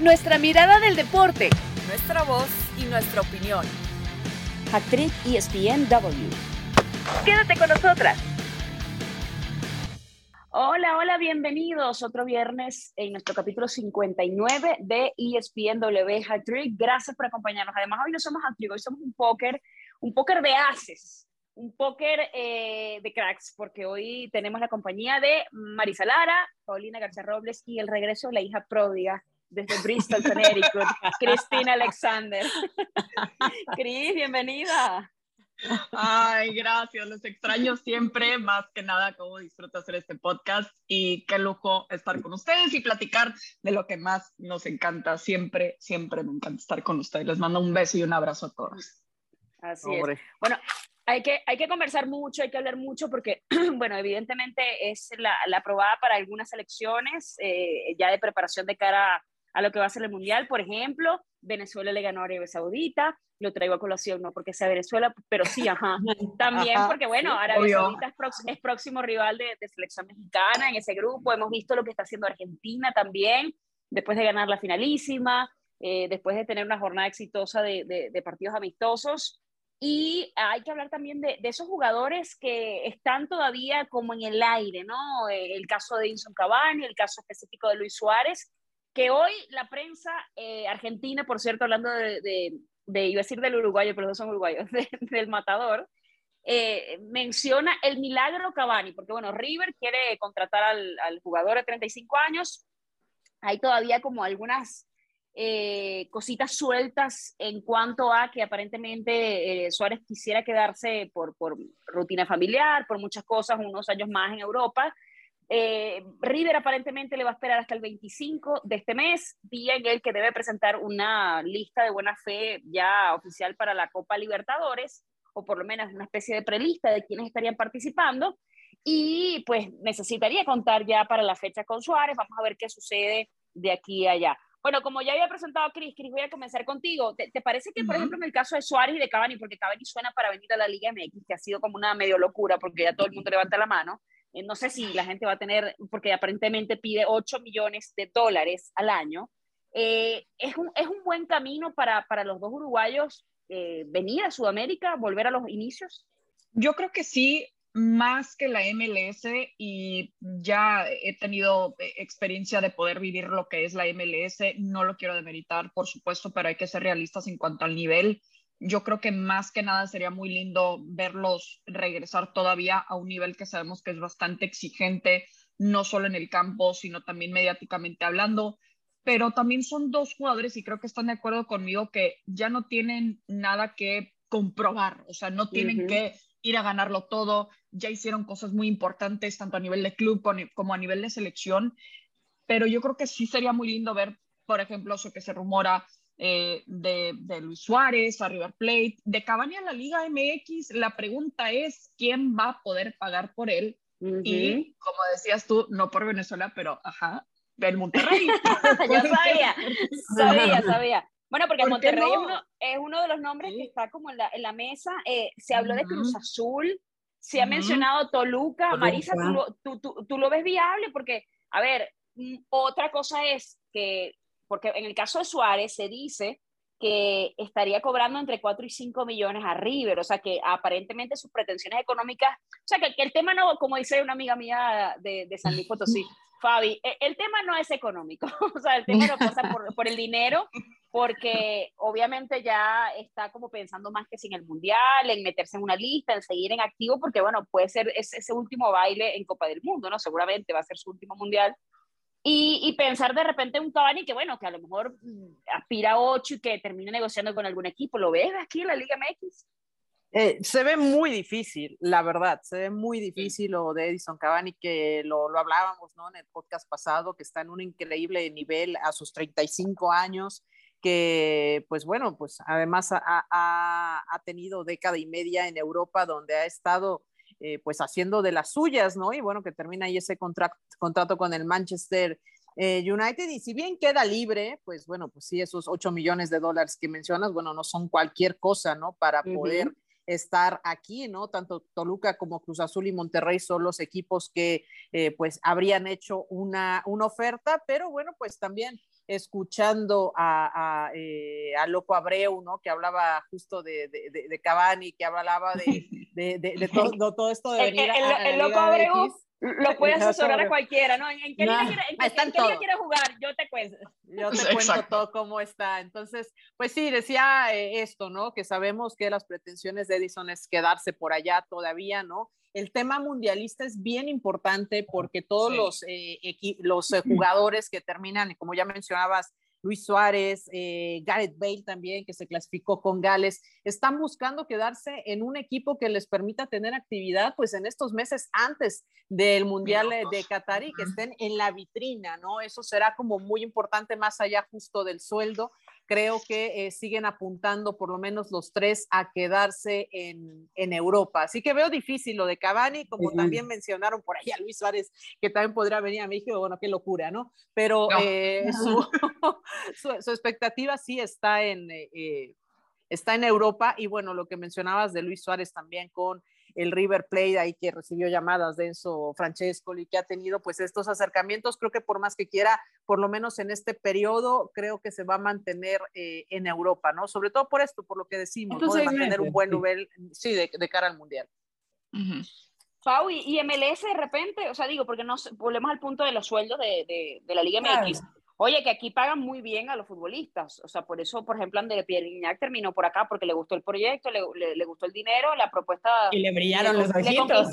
nuestra mirada del deporte, nuestra voz y nuestra opinión. Actriz ESPNW. Quédate con nosotras. Hola, hola, bienvenidos otro viernes en nuestro capítulo 59 de ESPNW Hat Gracias por acompañarnos. Además, hoy no somos hat hoy somos un póker, un póker de haces, un póker eh, de cracks, porque hoy tenemos la compañía de Marisa Lara, Paulina García Robles y el regreso de la hija pródiga desde Bristol, Connecticut, Cristina Alexander. Cris, bienvenida. Ay, gracias, los extraño siempre, más que nada cómo disfruto hacer este podcast y qué lujo estar con ustedes y platicar de lo que más nos encanta. Siempre, siempre me encanta estar con ustedes. Les mando un beso y un abrazo a todos. Así es. Bueno, hay que, hay que conversar mucho, hay que hablar mucho porque, bueno, evidentemente es la, la aprobada para algunas elecciones eh, ya de preparación de cara a lo que va a ser el Mundial. Por ejemplo, Venezuela le ganó a Arabia Saudita, lo traigo a colación, no porque sea Venezuela, pero sí, ajá. También porque, bueno, Arabia Saudita es, próximo, rival de, selección mexicana en ese grupo. Hemos visto lo que está haciendo Argentina también, después de ganar la finalísima, eh, después de tener una jornada exitosa de, de, partidos amistosos. Y hay que hablar también de, de, esos jugadores que están todavía como en el aire, ¿no? El caso de Inson Cavani, el caso específico de Luis Suárez, que hoy la prensa eh, argentina, por cierto, hablando de, de, iba a decir del uruguayo, pero no son uruguayos, del matador, eh, menciona el milagro Cavani, porque bueno, River quiere contratar al, al jugador de 35 años, hay todavía como algunas eh, cositas sueltas en cuanto a que aparentemente Suárez quisiera quedarse por, por rutina familiar, por muchas cosas, unos años más en Europa, eh, River aparentemente le va a esperar hasta el 25 de este mes, día en el que debe presentar una lista de buena fe ya oficial para la Copa Libertadores, o por lo menos una especie de prelista de quienes estarían participando. Y pues necesitaría contar ya para la fecha con Suárez. Vamos a ver qué sucede de aquí a allá. Bueno, como ya había presentado a Cris, Cris, voy a comenzar contigo. ¿Te, parece que, por ejemplo, en el caso de Suárez y de Cavani, porque Cavani suena para venir a la Liga MX, que ha sido como una medio locura porque ya todo el mundo levanta la mano, no sé si la gente va a tener, porque aparentemente pide 8 millones de dólares al año. Eh, es, un, es, un, buen camino para, para los dos uruguayos eh, venir a Sudamérica, volver a los inicios? Yo creo que sí, más que la MLS y ya he tenido experiencia de poder vivir lo que es la MLS, no lo quiero demeritar, por supuesto, pero hay que ser realistas en cuanto al nivel yo creo que más que nada sería muy lindo verlos regresar todavía a un nivel que sabemos que es bastante exigente, no solo en el campo, sino también mediáticamente hablando. Pero también son dos jugadores y creo que están de acuerdo conmigo que ya no tienen nada que comprobar, o sea, no tienen que ir a ganarlo todo, ya hicieron cosas muy importantes tanto a nivel de club como a nivel de selección, pero yo creo que sí sería muy lindo ver, por ejemplo, eso que se rumora eh, de, de, Luis Suárez a River Plate, de Cavani a la Liga MX, la pregunta es quién va a poder pagar por él. Y como decías tú, no por Venezuela, pero ajá, del Monterrey. Yo sabía, sabía, sabía. Bueno, porque Monterrey es, uno, de los nombres que está como en la, en la mesa. Eh, se habló de Cruz Azul, se ha mencionado Toluca. Marisa, ¿tú, tú, tú, lo ves viable? Porque, a ver, mm, otra cosa es que porque en el caso de Suárez se dice que estaría cobrando entre 4 y 5 millones a River, o sea que aparentemente sus pretensiones económicas, o sea que, el tema no, como dice una amiga mía de, de San Luis Potosí, Fabi, e, el, tema no es económico, o sea, el tema no pasa por, por, el dinero, porque obviamente ya está como pensando más que sin el Mundial, en meterse en una lista, en seguir en activo, porque bueno, puede ser ese, ese último baile en Copa del Mundo, ¿no? Seguramente va a ser su último Mundial, y, pensar de repente un Cavani que, bueno, que a lo mejor mm, aspira a 8 y que termine negociando con algún equipo. ¿Lo ves aquí en la Liga MX? Eh, se ve muy difícil, la verdad, se ve muy difícil lo de Edison Cavani, que lo, lo, hablábamos ¿no? en el podcast pasado, que está en un increíble nivel a sus 35 años, que pues bueno, pues además ha, ha, ha tenido década y media en Europa donde ha estado eh, pues haciendo de las suyas, ¿no? Y bueno, que termina ahí ese contrato, contrato con el Manchester eh, United y si bien queda libre, pues bueno, pues sí, esos 8 millones de dólares que mencionas, bueno, no son cualquier cosa, ¿no? Para poder estar aquí, ¿no? Tanto Toluca como Cruz Azul y Monterrey son los equipos que eh, pues habrían hecho una, una oferta, pero bueno, pues también escuchando a, eh, a, Loco Abreu, ¿no? Que hablaba justo de, de, de, Cavani, que hablaba de, de todo, todo, esto de venir el, el, el Loco Abreu lo puede asesorar a cualquiera, ¿no? ¿En, qué día quiere, jugar? Yo te cuento. Yo te cuento todo cómo está. Entonces, pues sí, decía eh, esto, ¿no? Que sabemos que las pretensiones de Edison es quedarse por allá todavía, ¿no? El tema mundialista es bien importante porque todos los, eh, los eh, jugadores que terminan, como ya mencionabas, Luis Suárez, eh, Gareth Bale también, que se clasificó con Gales, están buscando quedarse en un equipo que les permita tener actividad pues en estos meses antes del Mundial de Qatar y que estén en la vitrina, ¿no? Eso será como muy importante más allá justo del sueldo creo que eh, siguen apuntando por lo menos los tres a quedarse en, en, Europa. Así que veo difícil lo de Cavani, como también mencionaron por ahí a Luis Suárez, que también podría venir a México, bueno, qué locura, ¿no? Pero eh, su, su, expectativa sí está en, eh, está en Europa y bueno, lo que mencionabas de Luis Suárez también con el River Plate ahí que recibió llamadas de Enzo Francesco y que ha tenido pues estos acercamientos, creo que por más que quiera, por lo menos en este periodo, creo que se va a mantener eh, en Europa, ¿no? Sobre todo por esto, por lo que decimos, ¿no? De mantener un buen nivel, sí, de, cara al Mundial. Pau, y, MLS de repente, o sea, digo, porque nos volvemos al punto de los sueldos de, de, la Liga MX. Oye, que aquí pagan muy bien a los futbolistas. O sea, por eso, por ejemplo, André Pierre terminó por acá porque le gustó el proyecto, le, le, gustó el dinero, la propuesta. Y le brillaron los ojitos.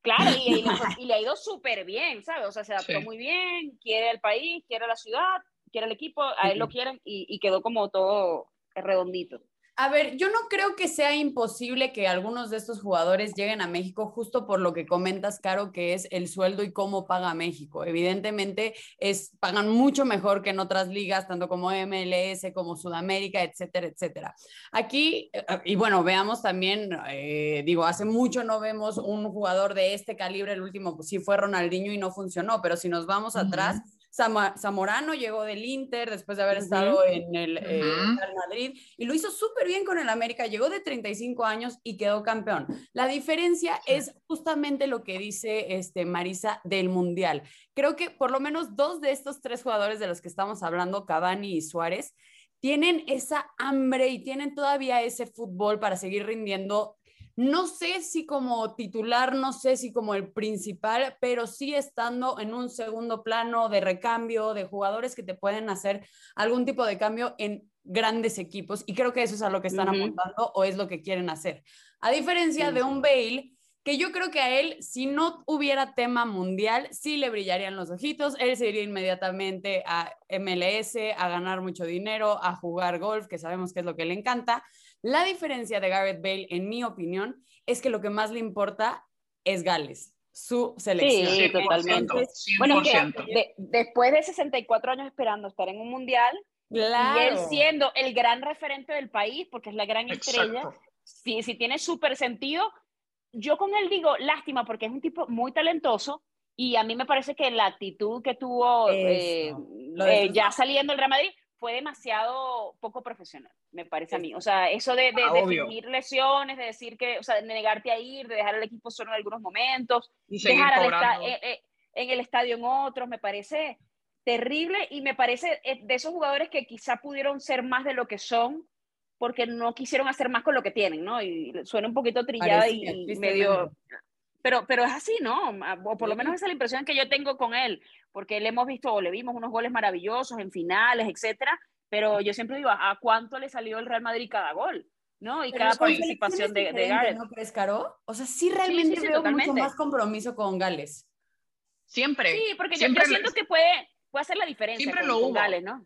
Claro, y, y, le ha ido súper bien, ¿sabes? O sea, se adaptó muy bien, quiere el país, quiere la ciudad, quiere el equipo, a él lo quieren y, y quedó como todo redondito. A ver, yo no creo que sea imposible que algunos de estos jugadores lleguen a México justo por lo que comentas, Caro, que es el sueldo y cómo paga México. Evidentemente, es, pagan mucho mejor que en otras ligas, tanto como MLS, como Sudamérica, etcétera, etcétera. Aquí, eh, y bueno, veamos también, eh, digo, hace mucho no vemos un jugador de este calibre, el último pues, sí fue Ronaldinho y no funcionó, pero si nos vamos atrás, Zamorano llegó del Inter después de haber estado en el eh, Real Madrid y lo hizo súper bien con el América, llegó de 35 años y quedó campeón. La diferencia es justamente lo que dice este, Marisa del Mundial. Creo que por lo menos dos de estos tres jugadores de los que estamos hablando, Cavani y Suárez, tienen esa hambre y tienen todavía ese fútbol para seguir rindiendo no sé si como titular, no sé si como el principal, pero sí estando en un segundo plano de recambio, de jugadores que te pueden hacer algún tipo de cambio en grandes equipos. Y creo que eso es a lo que están apuntando o es lo que quieren hacer. A diferencia de un Bale, que yo creo que a él, si no hubiera tema mundial, sí le brillarían los ojitos, él se iría inmediatamente a MLS, a ganar mucho dinero, a jugar golf, que sabemos que es lo que le encanta, la diferencia de Gareth Bale, en mi opinión, es que lo que más le importa es Gales, su selección. Sí, totalmente. Bueno, después de 64 años esperando estar en un mundial, y él siendo el gran referente del país, porque es la gran estrella, si, si tiene súper sentido, yo con él digo, lástima, porque es un tipo muy talentoso, y a mí me parece que la actitud que tuvo eh, eh, ya saliendo el Real Madrid fue demasiado poco profesional, me parece a mí. O sea, eso de, de, ah, lesiones, de decir que, o sea, de negarte a ir, de dejar al equipo solo en algunos momentos, dejar al eh, eh, en el estadio en otros, me parece terrible y me parece eh, de esos jugadores que quizá pudieron ser más de lo que son porque no quisieron hacer más con lo que tienen, ¿no? Y suena un poquito trillada y, medio... Pero, pero es así, ¿no? O por lo menos esa es la impresión que yo tengo con él porque le hemos visto o le vimos unos goles maravillosos en finales, etcétera, pero yo siempre digo, ¿a cuánto le salió el Real Madrid cada gol? ¿no? Y cada participación de, de Gareth. ¿No crees, Caro? O sea, sí realmente veo mucho más compromiso con Gales. Siempre. Sí, porque yo, siento que puede, puede hacer la diferencia siempre lo hubo. Gales, ¿no?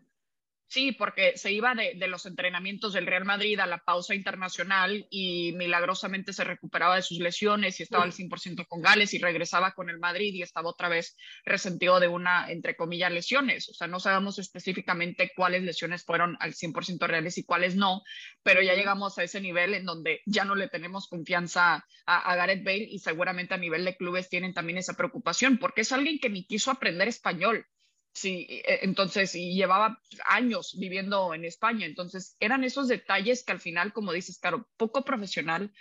Sí, porque se iba de, los entrenamientos del Real Madrid a la pausa internacional y milagrosamente se recuperaba de sus lesiones y estaba al 100% con Gales y regresaba con el Madrid y estaba otra vez resentido de una, entre comillas, lesiones. O sea, no sabemos específicamente cuáles lesiones fueron al 100% reales y cuáles no, pero ya llegamos a ese nivel en donde ya no le tenemos confianza a, a Gareth Bale y seguramente a nivel de clubes tienen también esa preocupación porque es alguien que ni quiso aprender español. Sí, e, entonces, y llevaba años viviendo en España, entonces eran esos detalles que al final, como dices, claro, poco profesional,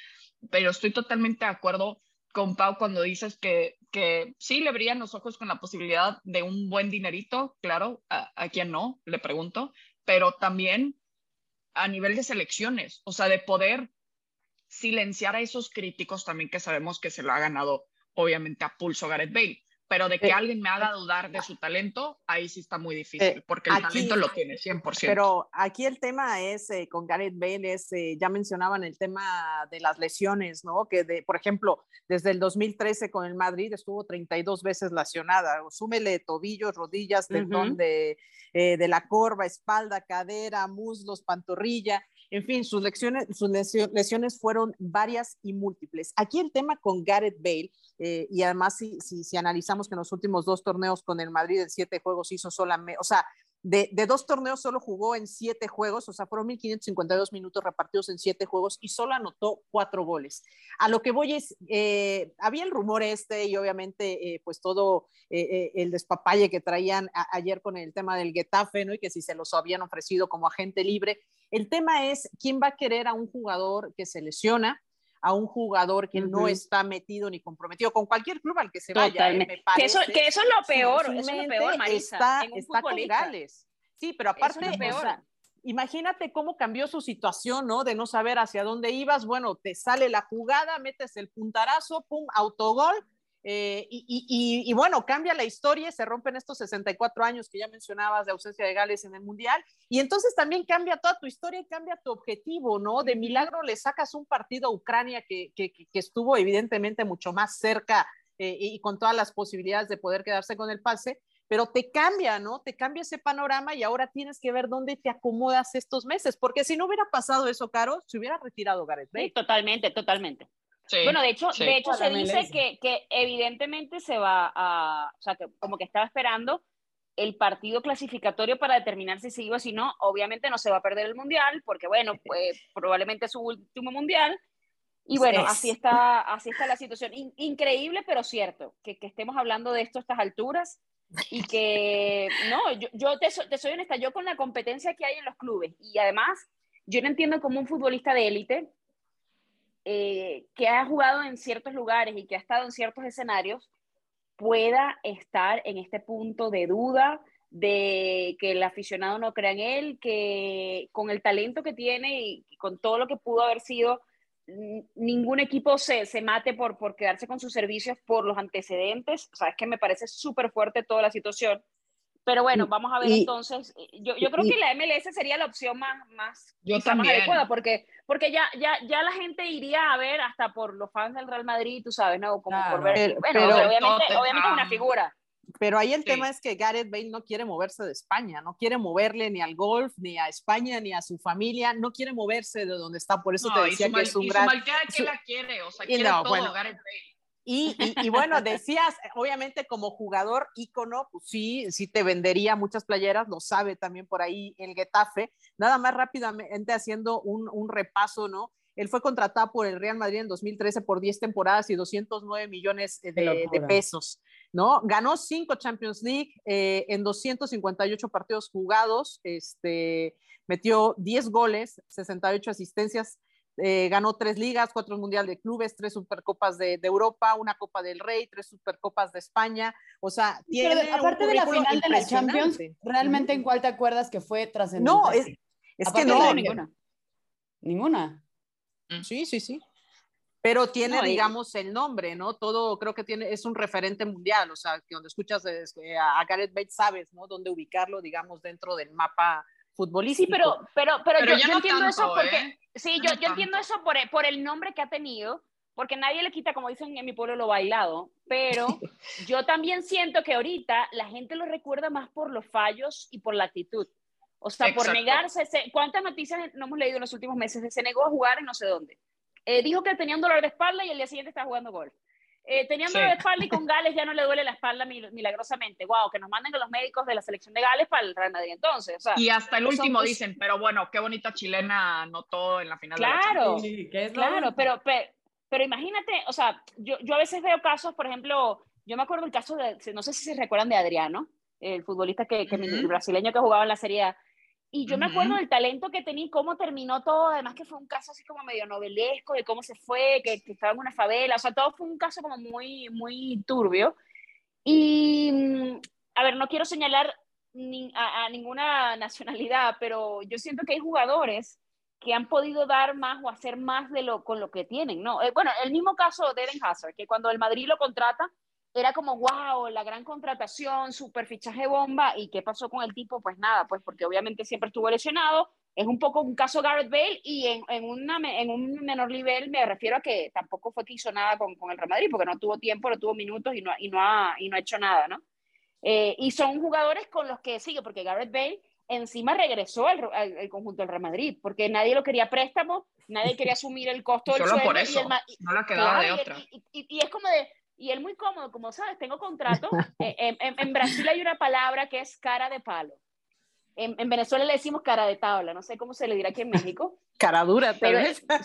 pero estoy totalmente de acuerdo con Pau cuando dices que que sí le brillan los ojos con la posibilidad de un buen dinerito, claro, a, a quien no, le pregunto, pero también a nivel de selecciones, o sea, de poder silenciar a esos críticos también que sabemos que se lo ha ganado obviamente a pulso Gareth Bale pero de que eh, alguien me haga dudar de su talento, ahí sí está muy difícil, eh, porque el talento lo tiene 100%. Pero aquí el tema es, eh, con Gareth Bale, es, ya mencionaban el tema de las lesiones, ¿no? Que, de, por ejemplo, desde el 2013 con el Madrid estuvo 32 veces lesionada, súmele tobillos, rodillas, tendón de, de la corva, espalda, cadera, muslos, pantorrilla, en fin, sus, lecciones, lesiones fueron varias y múltiples. Aquí el tema con Gareth Bale, eh, y además si, si, si, analizamos que en los últimos dos torneos con el Madrid en siete juegos hizo solamente, o sea, de, dos torneos solo jugó en siete juegos, o sea, fueron 1.552 minutos repartidos en siete juegos y solo anotó cuatro goles. A lo que voy es, eh, había el rumor este y obviamente eh, pues todo eh, el despapalle que traían ayer con el tema del Getafe, ¿no? Y que si se los habían ofrecido como agente libre. El tema es, ¿quién va a querer a un jugador que se lesiona? A un jugador que no está metido ni comprometido con cualquier club al que se vaya. ¿eh? Me que, eso, que, eso, es lo peor, eso es lo peor, Marisa, está, está con Gales. Sí, pero aparte, es o sea, imagínate cómo cambió su situación, ¿no? De no saber hacia dónde ibas. Bueno, te sale la jugada, metes el puntarazo, pum, autogol eh, y, bueno, cambia la historia, se rompen estos 64 años que ya mencionabas de ausencia de Gales en el Mundial, y entonces también cambia toda tu historia y cambia tu objetivo, ¿no? De milagro le sacas un partido a Ucrania que, que, estuvo evidentemente mucho más cerca eh, y con todas las posibilidades de poder quedarse con el pase, pero te cambia, ¿no? Te cambia ese panorama y ahora tienes que ver dónde te acomodas estos meses, porque si no hubiera pasado eso, Caro, se hubiera retirado Gareth Bale. Sí, totalmente, totalmente bueno, de hecho, de hecho se dice que, que, evidentemente se va a, o sea, que como que estaba esperando el partido clasificatorio para determinar si se iba o si no. Obviamente no se va a perder el mundial, porque bueno, pues probablemente es su último mundial. Y bueno, así está, así está la situación. increíble, pero cierto, que, que, estemos hablando de esto a estas alturas y que, no, yo, yo te, te soy honesta, yo con la competencia que hay en los clubes y además, yo no entiendo como un futbolista de élite eh, que ha jugado en ciertos lugares y que ha estado en ciertos escenarios pueda estar en este punto de duda, de que el aficionado no crea en él, que con el talento que tiene y con todo lo que pudo haber sido, ningún equipo se, se mate por, por quedarse con sus servicios por los antecedentes. O sea, es que me parece súper fuerte toda la situación. Pero bueno, vamos a ver entonces. Eh, yo, yo creo que la MLS sería la opción más, más, yo también. adecuada, porque, porque ya, ya, ya la gente iría a ver hasta por los fans del Real Madrid, tú sabes, ¿no? Como por ver. bueno, obviamente, obviamente es una figura. Pero ahí el tema es que Gareth Bale no quiere moverse de España, no quiere moverle ni al golf, ni a España, ni a su familia, no quiere moverse de donde está. Por eso te decía que es un gran. Su la quiere? O sea, quiere todo Gareth Bale. Y, y, bueno, decías, obviamente como jugador ícono, pues sí, sí te vendería muchas playeras, lo sabe también por ahí el Getafe. Nada más rápidamente haciendo un, un repaso, ¿no? Él fue contratado por el Real Madrid en 2013 por 10 temporadas y 209 millones de, de pesos, ¿no? Ganó 5 Champions League eh, en 258 partidos jugados, este, metió 10 goles, 68 asistencias, eh, ganó tres ligas, cuatro mundial de clubes, tres supercopas de, de, Europa, una Copa del Rey, tres supercopas de España. O sea, tiene. aparte de la final de la Champions, ¿realmente en cuál te acuerdas que fue trascendente? No, es, es que no. Ninguna. Ninguna. Mm. Sí, sí, sí. Pero tiene, digamos, el nombre, ¿no? Todo creo que tiene, es un referente mundial, o sea, que donde escuchas a Gareth Bates sabes, ¿no? Dónde ubicarlo, digamos, dentro del mapa futbolístico. Sí, pero, pero, pero, yo, no entiendo eso porque, ¿eh? sí, yo, yo entiendo eso por, por el nombre que ha tenido, porque nadie le quita, como dicen en mi pueblo, lo bailado, pero yo también siento que ahorita la gente lo recuerda más por los fallos y por la actitud. O sea, por negarse, ¿cuántas noticias no hemos leído en los últimos meses? Se negó a jugar en no sé dónde. Eh, dijo que tenía un dolor de espalda y el día siguiente estaba jugando golf. Eh, teniendo de espalda y con Gales ya no le duele la espalda milagrosamente. Wow, que nos manden a los médicos de la selección de Gales para el Real Madrid entonces. y hasta el último dicen, pero bueno, qué bonita chilena anotó en la final claro, de la Claro, pero, pero, imagínate, o sea, yo, yo a veces veo casos, por ejemplo, yo me acuerdo el caso de, no sé si se recuerdan de Adriano, el futbolista que, que brasileño que jugaba en la Serie A, Y yo me acuerdo del talento que tenía y cómo terminó todo, además que fue un caso así como medio novelesco, de cómo se fue, que, que estaba en una favela, o sea, todo fue un caso como muy, muy turbio. Y, mm, a ver, no quiero señalar a, ninguna nacionalidad, pero yo siento que hay jugadores que han podido dar más o hacer más de lo con lo que tienen, ¿no? Eh, bueno, el mismo caso de Eden Hazard, que cuando el Madrid lo contrata, era como, wow, la gran contratación, super fichaje bomba, ¿y qué pasó con el tipo? Pues nada, pues porque obviamente siempre estuvo lesionado, es un poco un caso Garrett Bale y en, en, una, en un menor nivel me refiero a que tampoco fue que hizo nada con, con el Real Madrid, porque no tuvo tiempo, no tuvo minutos y no, y no, ha, y no ha hecho nada, ¿no? Eh, y son jugadores con los que sigue, porque Garrett Bale encima regresó al, al, conjunto del Real Madrid, porque nadie lo quería préstamo, nadie quería asumir el costo del sueldo. por eso, y no le quedaba de otra. Y, y, es como de, y él muy cómodo, como sabes, tengo contrato. Eh, en, en, Brasil hay una palabra que es cara de palo. En, en, Venezuela le decimos cara de tabla, no sé cómo se le dirá aquí en México. Cara dura, pero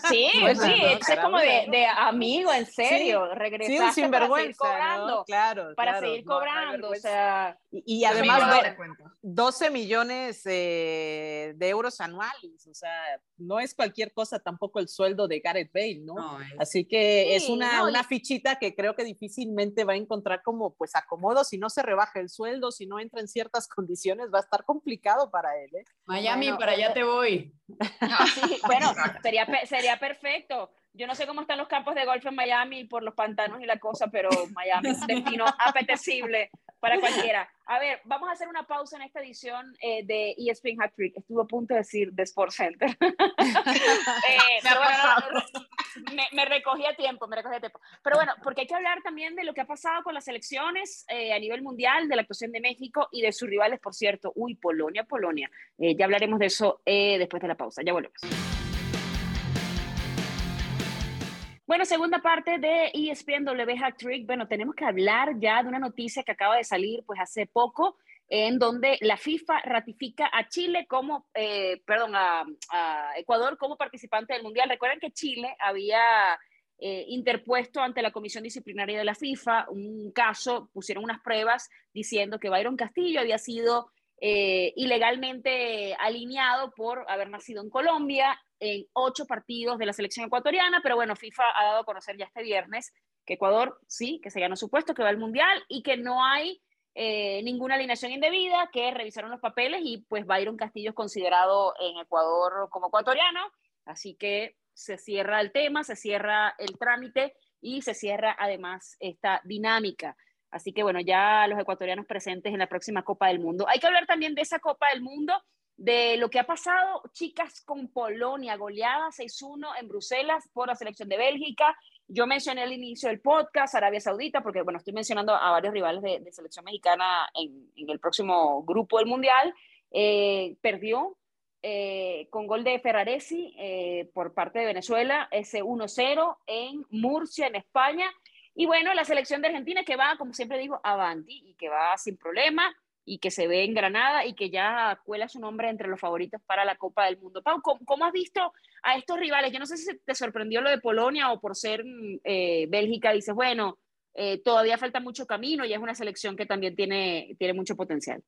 Sí, sí, es como de, de, amigo, en serio, sí, regresar sí, para seguir cobrando. Claro, para seguir cobrando, o sea... Y, y además, 12 millones eh, de euros anuales, o sea, no es cualquier cosa tampoco el sueldo de Gareth Bale, ¿no? es... Así que es una, no, una fichita que creo que difícilmente va a encontrar como pues acomodo, si no se rebaja el sueldo, si no entra en ciertas condiciones, va a estar complicado para él. ¿eh? Miami, bueno, para allá te voy. Sí, bueno, sería, sería perfecto. Yo no sé cómo están los campos de golf en Miami por los pantanos y la cosa, pero Miami es un destino apetecible para cualquiera. A ver, vamos a hacer una pausa en esta edición eh, de ESPN Hat Trick. Estuvo a punto de decir de Sports Center. eh, me, bueno, me, me, recogí a tiempo, me recogí a tiempo. Pero bueno, porque hay que hablar también de lo que ha pasado con las elecciones eh, a nivel mundial, de la actuación de México y de sus rivales, por cierto. Uy, Polonia, Polonia. Eh, ya hablaremos de eso eh, después de la pausa. Ya volvemos. Bueno, segunda parte de ESPN W Trick. Bueno, tenemos que hablar ya de una noticia que acaba de salir pues hace poco, en donde la FIFA ratifica a Chile como, eh, perdón, a, a, Ecuador como participante del Mundial. Recuerden que Chile había eh, interpuesto ante la Comisión Disciplinaria de la FIFA un caso, pusieron unas pruebas diciendo que Byron Castillo había sido eh, ilegalmente alineado por haber nacido en Colombia en ocho partidos de la selección ecuatoriana, pero bueno, FIFA ha dado a conocer ya este viernes que Ecuador sí, que se ganó su puesto, que va al Mundial y que no hay eh, ninguna alineación indebida, que revisaron los papeles y pues Byron Castillo es considerado en Ecuador como ecuatoriano, así que se cierra el tema, se cierra el trámite y se cierra además esta dinámica. Así que bueno, ya los ecuatorianos presentes en la próxima Copa del Mundo. Hay que hablar también de esa Copa del Mundo, de lo que ha pasado, chicas, con Polonia, goleada 6-1 en Bruselas por la selección de Bélgica. Yo mencioné al inicio del podcast Arabia Saudita, porque bueno, estoy mencionando a varios rivales de, selección mexicana en, en, el próximo grupo del Mundial. Eh, perdió eh, con gol de Ferraresi eh, por parte de Venezuela, ese 1-0 en Murcia, en España. Y bueno, la selección de Argentina que va, como siempre digo, avanti y que va sin problema y que se ve en Granada y que ya cuela su nombre entre los favoritos para la Copa del Mundo. Pau, ¿cómo, has visto a estos rivales? Yo no sé si te sorprendió lo de Polonia o por ser eh, Bélgica, dices, bueno, eh, todavía falta mucho camino y es una selección que también tiene, tiene mucho potencial.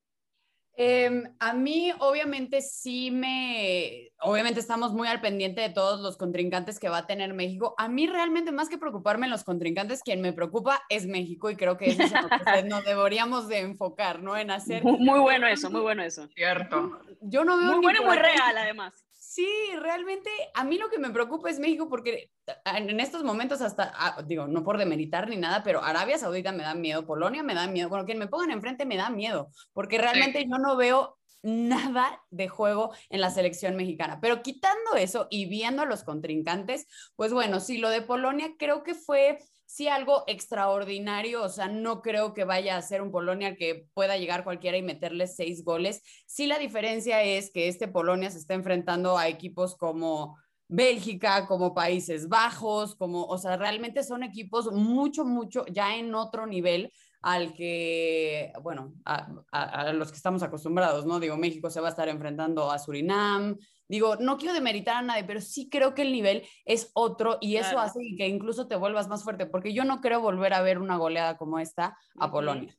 Eh, a mí, obviamente, sí me. Obviamente, estamos muy al pendiente de todos los contrincantes que va a tener México. A mí, realmente, más que preocuparme en los contrincantes, quien me preocupa es México y creo que eso es lo que nos deberíamos de enfocar, ¿no? En hacer. Muy bueno eso, muy bueno eso. Cierto. Yo no veo. Muy bueno y muy real, además. Sí, realmente a mí lo que me preocupa es México porque en estos momentos hasta, ah, digo, no por demeritar ni nada, pero Arabia Saudita me da miedo, Polonia me da miedo, bueno, quien me pongan enfrente me da miedo, porque realmente sí. yo no veo nada de juego en la selección mexicana. Pero quitando eso y viendo a los contrincantes, pues bueno, sí, lo de Polonia creo que fue sí algo extraordinario, o sea, no creo que vaya a ser un Polonia que pueda llegar cualquiera y meterle seis goles. Sí, la diferencia es que este Polonia se está enfrentando a equipos como Bélgica, como Países Bajos, como, o sea, realmente son equipos mucho, mucho, ya en otro nivel al que, bueno, a, los que estamos acostumbrados, ¿no? Digo, México se va a estar enfrentando a Surinam. Digo, no quiero demeritar a nadie, pero sí creo que el nivel es otro y eso claro. hace que incluso te vuelvas más fuerte, porque yo no creo volver a ver una goleada como esta a uh -huh. Polonia.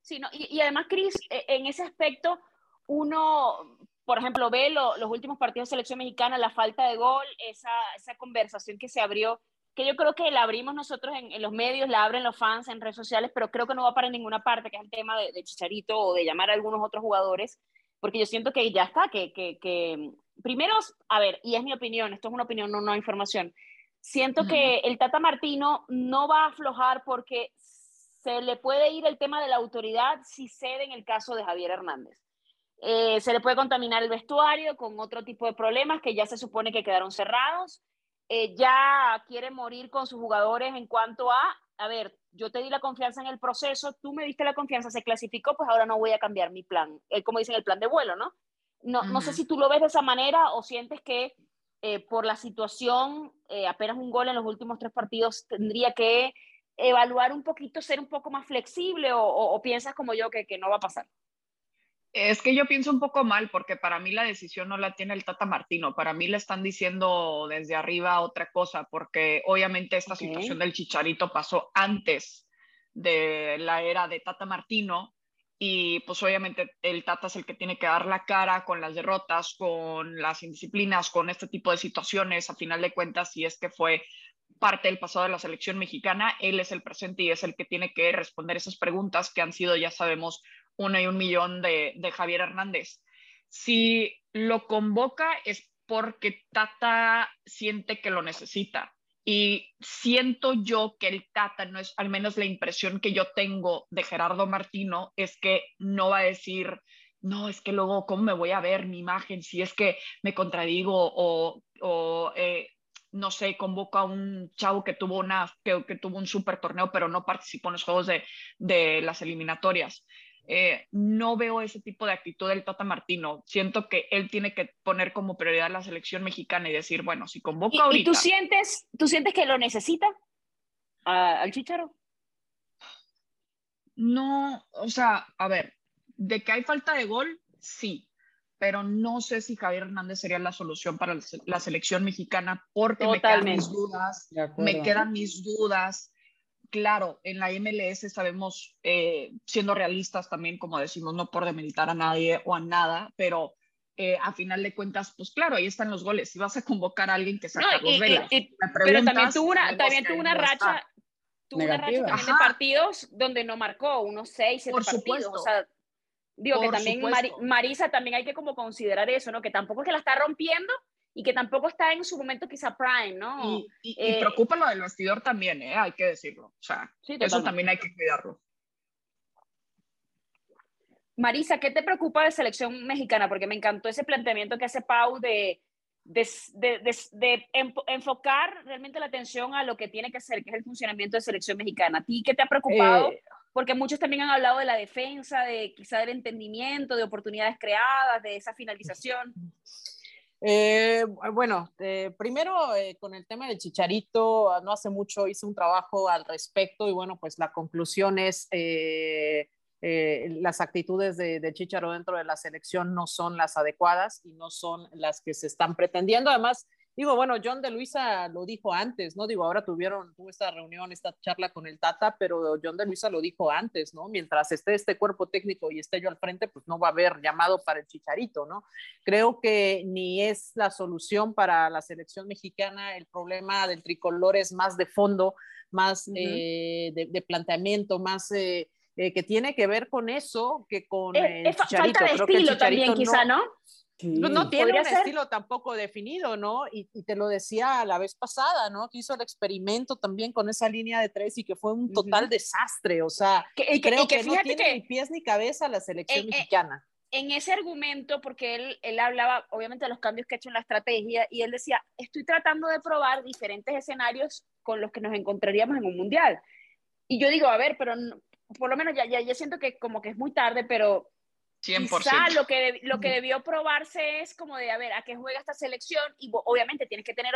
Sí, no, y, y además, Cris, e, en ese aspecto, uno por ejemplo, ve los últimos partidos de selección mexicana, la falta de gol, esa, esa conversación que se abrió, que yo creo que la abrimos nosotros en, los medios, la abren los fans en redes sociales, pero creo que no va para ninguna parte, que es el tema de, Chicharito o de llamar a algunos otros jugadores, porque yo siento que ya está, que, que, que primero, a ver, y es mi opinión, esto es una opinión, no, no información, siento que el Tata Martino no va a aflojar porque se le puede ir el tema de la autoridad si cede en el caso de Javier Hernández. Eh, se le puede contaminar el vestuario con otro tipo de problemas que ya se supone que quedaron cerrados. Eh, ya quiere morir con sus jugadores en cuanto a, a ver, yo te di la confianza en el proceso, tú me diste la confianza, se clasificó, pues ahora no voy a cambiar mi plan, eh, como dicen, el plan de vuelo, ¿no? No, no sé si tú lo ves de esa manera o sientes que por la situación, apenas un gol en los últimos tres partidos, tendría que evaluar un poquito, ser un poco más flexible o, o, piensas como yo que, que no va a pasar. Es que yo pienso un poco mal porque para mí la decisión no la tiene el Tata Martino, para mí le están diciendo desde arriba otra cosa, porque obviamente esta situación del chicharito pasó antes de la era de Tata Martino y pues obviamente el Tata es el que tiene que dar la cara con las derrotas, con las indisciplinas, con este tipo de situaciones, a final de cuentas, si es que fue parte del pasado de la selección mexicana, él es el presente y es el que tiene que responder esas preguntas que han sido, ya sabemos, uno y un millón de, Javier Hernández. Si lo convoca es porque Tata siente que lo necesita. Y siento yo que el Tata no es, al menos la impresión que yo tengo de Gerardo Martino, es que no va a decir, no, es que luego, ¿cómo me voy a ver mi imagen? Si es que me contradigo o, o eh, no sé, convoco a un chavo que tuvo, una, que, que, tuvo un super torneo, pero no participó en los juegos de, de las eliminatorias. Eh, no veo ese tipo de actitud del Tata Martino. Siento que él tiene que poner como prioridad la selección mexicana y decir, bueno, si convoca ¿Y, ahorita... ¿Y tú sientes, tú sientes que lo necesita al Chicharo? No, o sea, a ver, de que hay falta de gol, sí, pero no sé si Javier Hernández sería la solución para la selección mexicana porque me quedan mis dudas, me quedan mis dudas claro, en la MLS sabemos, eh, siendo realistas también, como decimos, no por demeritar a nadie o a nada, pero eh, a final de cuentas, pues claro, ahí están los goles. Si vas a convocar a alguien que saca los Vela. pero también tuvo una, también tuvo una racha, tuvo una racha también de partidos donde no marcó, unos seis, siete partidos. O sea, digo que también Marisa también hay que como considerar eso, ¿no? Que tampoco es que la está rompiendo, y que tampoco está en su momento quizá prime, ¿no? Y, y, eh, preocupa lo del vestidor también, ¿eh? hay que decirlo. O sea, eso también hay que cuidarlo. Marisa, ¿qué te preocupa de selección mexicana? Porque me encantó ese planteamiento que hace Pau de, de, de, de, enfocar realmente la atención a lo que tiene que hacer, que es el funcionamiento de selección mexicana. ¿A ti qué te ha preocupado? Eh, Porque muchos también han hablado de la defensa, de quizá del entendimiento, de oportunidades creadas, de esa finalización. Eh, bueno, eh, primero eh, con el tema del chicharito, no hace mucho hice un trabajo al respecto y bueno, pues la conclusión es las actitudes de, de, Chicharo dentro de la selección no son las adecuadas y no son las que se están pretendiendo. Además, Digo, bueno, John de Luisa lo dijo antes, ¿no? Digo, ahora tuvieron, tuvo esta reunión, esta charla con el Tata, pero John de Luisa lo dijo antes, ¿no? Mientras esté este cuerpo técnico y esté yo al frente, pues no va a haber llamado para el chicharito, ¿no? Creo que ni es la solución para la selección mexicana, el problema del tricolor es más de fondo, más eh, de, planteamiento, más... Eh, eh, que tiene que ver con eso que con el chicharito. Falta de Creo estilo también, quizá, ¿no? No, tiene un estilo tampoco definido, ¿no? Y, te lo decía la vez pasada, ¿no? Que hizo el experimento también con esa línea de tres y que fue un total desastre, o sea, que, creo que, no tiene ni pies ni cabeza la selección mexicana. En ese argumento, porque él, él hablaba obviamente de los cambios que ha hecho en la estrategia y él decía, estoy tratando de probar diferentes escenarios con los que nos encontraríamos en un mundial. Y yo digo, a ver, pero por lo menos ya, ya, ya siento que como que es muy tarde, pero 100%. Quizá lo que, lo que debió probarse es como de, a ver, ¿a qué juega esta selección? Y obviamente tienes que tener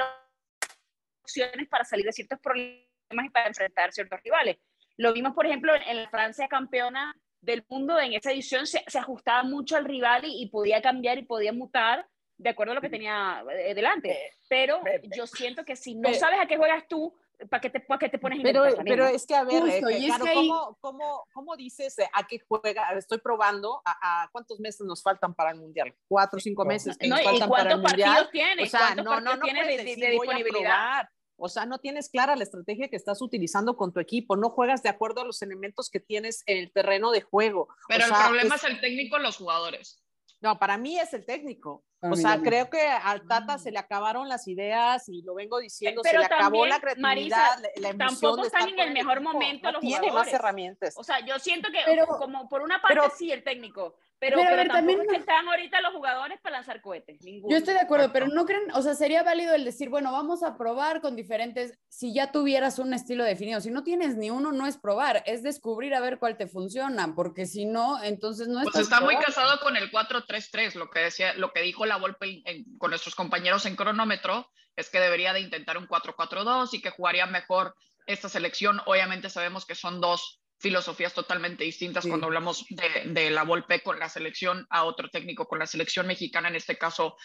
opciones para salir de ciertos problemas y para enfrentar ciertos rivales. Lo vimos, por ejemplo, en la Francia campeona del mundo, en esa edición se, se ajustaba mucho al rival y, podía cambiar y podía mutar de acuerdo a lo que tenía eh, delante. Pero yo siento que si no sabes a qué juegas tú, ¿para qué te, para qué te pones pero, también, pero no? es que, a ver, Justo, eh, claro, que ahí- ¿cómo, cómo, cómo dices eh, a qué juega? Estoy probando, a, a cuántos meses nos faltan para el Mundial? ¿Cuatro o cinco meses que No, nos ¿Y faltan para el cuántos Mundial? partidos tienes? O sea, ¿Cuántos no, no, no tienes de, decir, disponibilidad? O sea, no tienes clara la estrategia que estás utilizando con tu equipo, no juegas de acuerdo a los elementos que tienes en el terreno de juego. O Pero sea, el problema es- es el técnico y los jugadores. No, para mí es el técnico. Para O sea, también. creo que al Tata se le acabaron las ideas y lo vengo diciendo, Pero se le acabó también, la creatividad, Marisa, la, la emoción tampoco de están en el mejor equipo. momento No los tiene jugadores. más herramientas. O sea, yo siento que Pero- como por una parte pero- sí el técnico, pero, Pero a pero ver, también es que no- están ahorita los jugadores para lanzar cohetes, ninguno. Yo estoy de acuerdo, pero no creen, o sea, sería válido el decir, bueno, vamos a probar con diferentes, si ya tuvieras un estilo definido, si no tienes ni uno, no es probar, es descubrir a ver cuál te funciona, porque si no, entonces no Pues estás está muy casado con el 4-3-3, lo que decía, lo que dijo la Volpe en- con nuestros compañeros en cronómetro, es que debería de intentar un 4-4-2 y que jugaría mejor esta selección. Obviamente sabemos que son dos filosofías totalmente distintas Sí. cuando hablamos de, de la Volpe con la selección a otro técnico con la selección mexicana, en este caso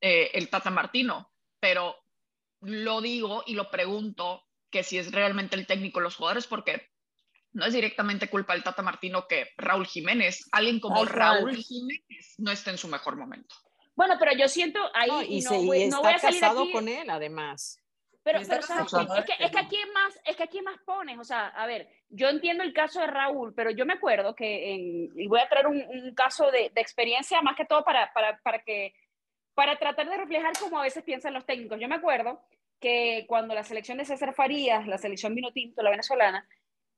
eh, el Tata Martino. Pero lo digo y lo pregunto que si es realmente el técnico los jugadores, porque no es directamente culpa del Tata Martino que Raúl Jiménez, alguien como cual. Raúl Jiménez, no esté en su mejor momento. Bueno, pero yo siento ahí No, y, no, se, y no está voy a salir casado aquí, con él, además. Pero, pero ¿sabes es que es que aquí más es que aquí más pones, o sea, a ver, yo entiendo el caso de Raúl, pero yo me acuerdo que en, y voy a traer un, un caso de, de experiencia más que todo para, para, para que para tratar de reflejar cómo a veces piensan los técnicos. Yo me acuerdo que cuando la selección de César Farías, la selección Vinotinto, la venezolana,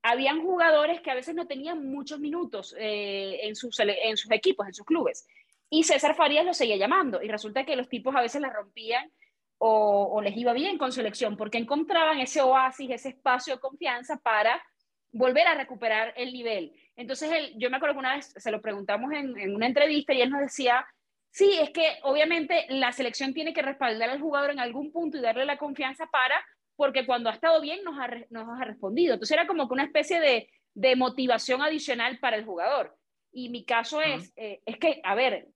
habían jugadores que a veces no tenían muchos minutos eh, en, sus, en sus equipos, en sus clubes. Y César Farías los seguía llamando. Y resulta que los tipos a veces la rompían o, o les iba bien con su elección, porque encontraban ese oasis, ese espacio de confianza para volver a recuperar el nivel. Entonces, él, yo me acuerdo que una vez se lo preguntamos en, en una entrevista y él nos decía, sí, es que obviamente la selección tiene que respaldar al jugador en algún punto y darle la confianza para, porque cuando ha estado bien nos ha, re- nos ha respondido. Entonces era como que una especie de, de motivación adicional para el jugador. Y mi caso es, eh, es que, a ver,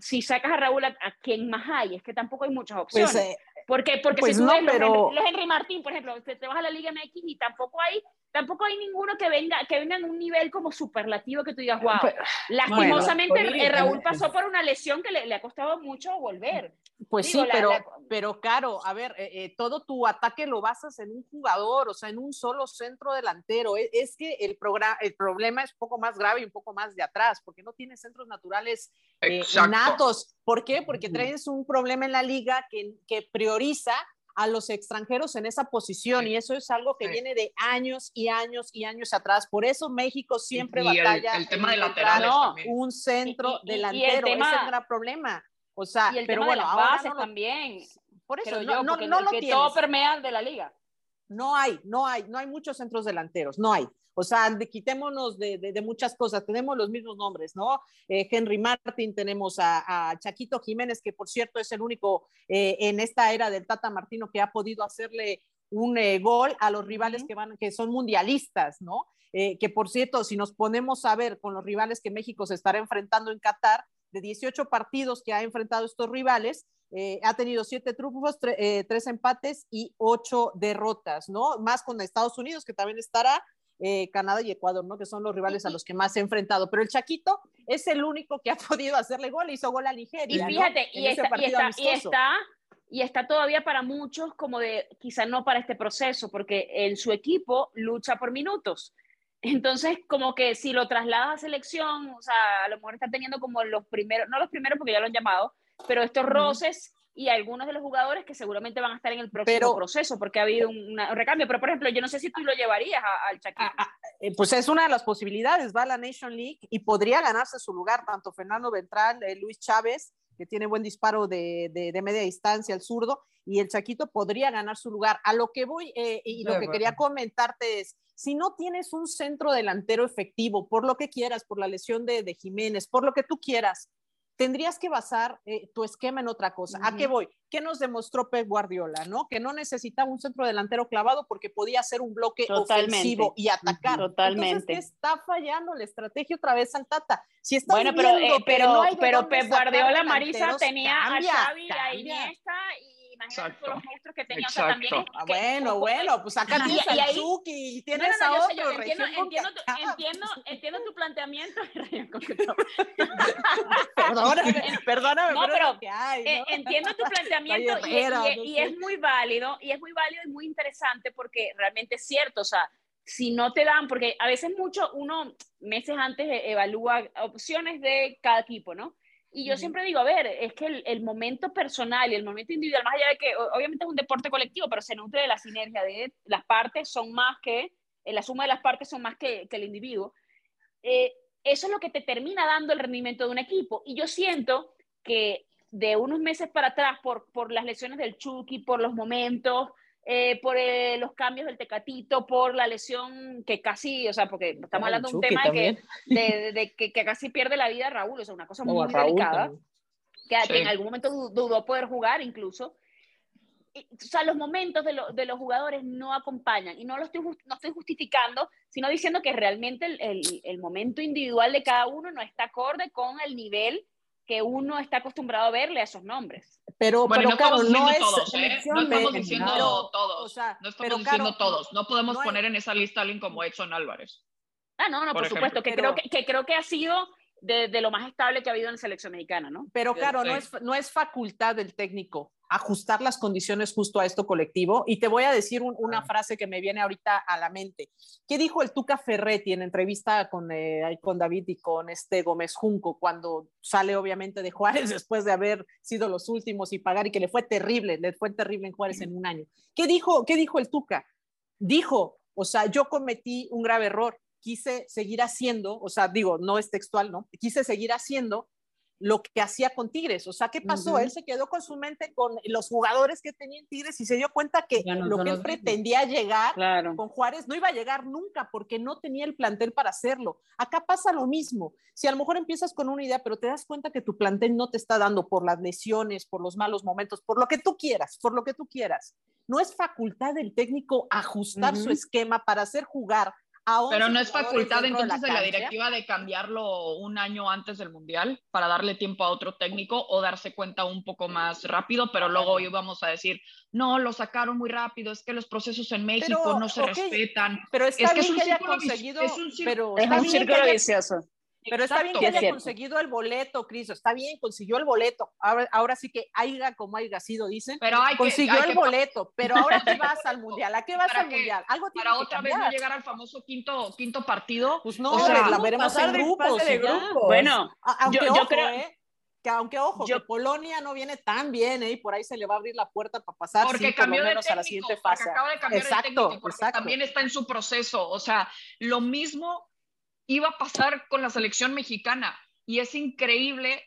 si sacas a Raúl, ¿a, quién más hay? Es que tampoco hay muchas opciones. Pues, eh, Porque, porque Pues si tú no, ves los, pero- Henry, los Henry Martín, por ejemplo, te, te vas a la Liga MX y tampoco hay, tampoco hay ninguno que venga, que venga en un nivel como superlativo que tú digas, wow. pues, Lastimosamente, Bueno, eh, Raúl pasó por una lesión que le, le ha costado mucho volver. Pues Digo, sí, la- pero, la- pero Caro, a ver, eh, eh, todo tu ataque lo basas en un jugador, o sea, en un solo centro delantero. Es, es que el, programa, el problema es un poco más grave y un poco más de atrás, porque no tienes centros naturales eh, innatos. ¿Por qué? Porque traes un problema en la liga que, que prioriza a los extranjeros en esa posición Sí. y eso es algo que Sí. viene de años y años y años atrás. Por eso México siempre y el- batalla. el tema de laterales No, también. Un centro Y- y- y el delantero, tema- ese es el gran problema. O sea, Y el pero tema bueno, de las ahora bases no lo- también, por eso no, yo, no, no el lo que tienes. todo permea de la liga. No hay, no hay, no hay muchos centros delanteros, no hay. O sea, de- quitémonos de, de- de muchas cosas. Tenemos los mismos nombres, ¿no? Eh, Henry Martin, tenemos a, a Chaquito Jiménez, que por cierto es el único eh, en esta era del Tata Martino que ha podido hacerle un eh, gol a los rivales que van, que son mundialistas, ¿no? Eh, que por cierto, si nos ponemos a ver con los rivales que México se estará enfrentando en Qatar, de 18 partidos que ha enfrentado estos rivales, eh, ha tenido siete triunfos, tre- eh, tres empates y ocho derrotas, ¿no? Más con Estados Unidos, que también estará, eh, Canadá y Ecuador, ¿no? Que son los rivales a los que más ha enfrentado. Pero el Chaquito es el único que ha podido hacerle gol, hizo gol a Y Nigeria. ¿no? fíjate, y, está, y, está, y, amistoso. está, y está todavía para muchos como de, quizá no para este proceso, porque en su equipo lucha por minutos. Entonces, como que si lo trasladas a selección, o sea, a lo mejor está teniendo como los primeros, no los primeros porque ya lo han llamado, pero estos roces y algunos de los jugadores que seguramente van a estar en el próximo Pero- proceso, porque ha habido un, una- un recambio. Pero, por ejemplo, yo no sé si tú lo llevarías al Chaquito. Ah, ah, eh, pues es una de las posibilidades, va a la Nation League y podría ganarse su lugar tanto Fernando Beltrán, eh, Luis Chávez, que tiene buen disparo de, de- de media distancia, el zurdo, y el Chaquito podría ganar su lugar. A lo que voy eh, y lo que quería comentarte es, si no tienes un centro delantero efectivo, por lo que quieras, por la lesión de, de Jiménez, por lo que tú quieras, tendrías que basar eh, tu esquema en otra cosa. ¿A qué voy? ¿Qué nos demostró Pep Guardiola? ¿no? Que no necesitaba un centro delantero clavado porque podía hacer un bloque Totalmente. ofensivo y atacar. Totalmente. Entonces, ¿qué está fallando la estrategia otra vez al Tata? Si estás Bueno, pero, viendo eh, que pero, no hay pero Pep Guardiola, Marisa, tenía cambia, a Xavi, a. Iniesta y imagínate todos los monstruos que tenía. Exacto. O sea, también es Ah, que- bueno, bueno, pues acá Y- tienes y al Chucky y No, no, tienes no, a otro. yo entiendo, tu, entiendo, entiendo tu planteamiento. Perdóname, perdóname, No, pero, pero, hay, Eh, ¿no? entiendo tu planteamiento y, y- no y es muy válido, y es muy válido y muy interesante porque realmente es cierto, o sea, si no te dan, porque a veces mucho uno meses antes evalúa opciones de cada equipo, ¿no? Y yo Ujú. siempre digo, a ver, es que el, el momento personal y el momento individual, más allá de que obviamente es un deporte colectivo, pero se nutre de la sinergia de las partes, son más que, eh, la suma de las partes son más que, que el individuo. Eh, eso es lo que te termina dando el rendimiento de un equipo. Y yo siento que de unos meses para atrás, por, por las lesiones del Chucky, por los momentos, eh, por eh, los cambios del Tecatito, por la lesión que casi, o sea, porque estamos Ah, hablando de un tema de, que, de, de- de que, que casi pierde la vida Raúl, o sea, una cosa muy a Raúl delicada, también. que, que Sí. en algún momento du- dudó poder jugar incluso. Y, o sea, los momentos de, lo- de los jugadores no acompañan, y no lo estoy, jus- no estoy justificando, sino diciendo que realmente el, el- el momento individual de cada uno no está acorde con el nivel que uno está acostumbrado a verle a esos nombres. Pero, Bueno, pero no claro, estamos diciendo no es todos, ¿eh? No estamos diciendo pero, todos. o sea, no estamos pero, diciendo Caro, todos. No podemos no hay- poner en esa lista a alguien como Edson Álvarez. Ah, no, no, por, Por supuesto, que, Pero- creo que, que creo que ha sido de, de lo más estable que ha habido en la selección mexicana, ¿no? Pero claro, no es, no es facultad del técnico ajustar las condiciones justo a esto colectivo. Y te voy a decir un- una frase que me viene ahorita a la mente. ¿Qué dijo el Tuca Ferretti en entrevista con, eh, con David y con este Gómez Junco cuando sale obviamente de Juárez después de haber sido los últimos y pagar y que le fue terrible, le fue terrible en Juárez en un año? ¿Qué dijo, qué dijo el Tuca? Dijo, o sea, yo cometí un grave error, quise seguir haciendo, o sea, digo, no es textual, ¿no? Quise seguir haciendo lo que hacía con Tigres. O sea, ¿qué pasó? Ujú. Él se quedó con su mente con los jugadores que tenía en Tigres y se dio cuenta que no lo que él pretendía llegar Claro. con Juárez no iba a llegar nunca porque no tenía el plantel para hacerlo. Acá pasa lo mismo. Si a lo mejor empiezas con una idea, pero te das cuenta que tu plantel no te está dando por las lesiones, por los malos momentos, por lo que tú quieras, por lo que tú quieras. No es facultad del técnico ajustar su esquema para hacer jugar a 11 Pero no es facultad entonces de la directiva de cambiarlo un año antes del Mundial para darle tiempo a otro técnico o darse cuenta un poco más rápido, pero luego íbamos a decir, no, lo sacaron muy rápido, es que los procesos en México Pero, no se respetan. Pero está Es que bien es un que haya conseguido, es un pero Es un bien que círculo haya- vicioso. Pero está bien que Es haya cierto. conseguido el boleto, Cris. Está bien, consiguió el boleto. Ahora, ahora sí que haya como haya sido, dicen. Pero hay que, consiguió hay el que- boleto, pero ahora qué vas al mundial. ¿A qué vas ¿Para al qué? mundial? Algo tiene para que otra vez no llegar al famoso quinto, quinto partido. Pues no, O sea, la veremos en grupos. de grupos. Bueno, A- Aunque Yo- yo ojo, creo- ¿eh? Que aunque ojo, Yo- que Polonia no viene tan bien, ¿eh? Y por ahí se le va a abrir la puerta para pasar, porque sí, por lo cambió de menos técnico, a la siguiente porque fase. acaba de cambiar Exacto, de técnico, porque exacto. también está en su proceso. O sea, lo mismo iba a pasar con la selección mexicana y es increíble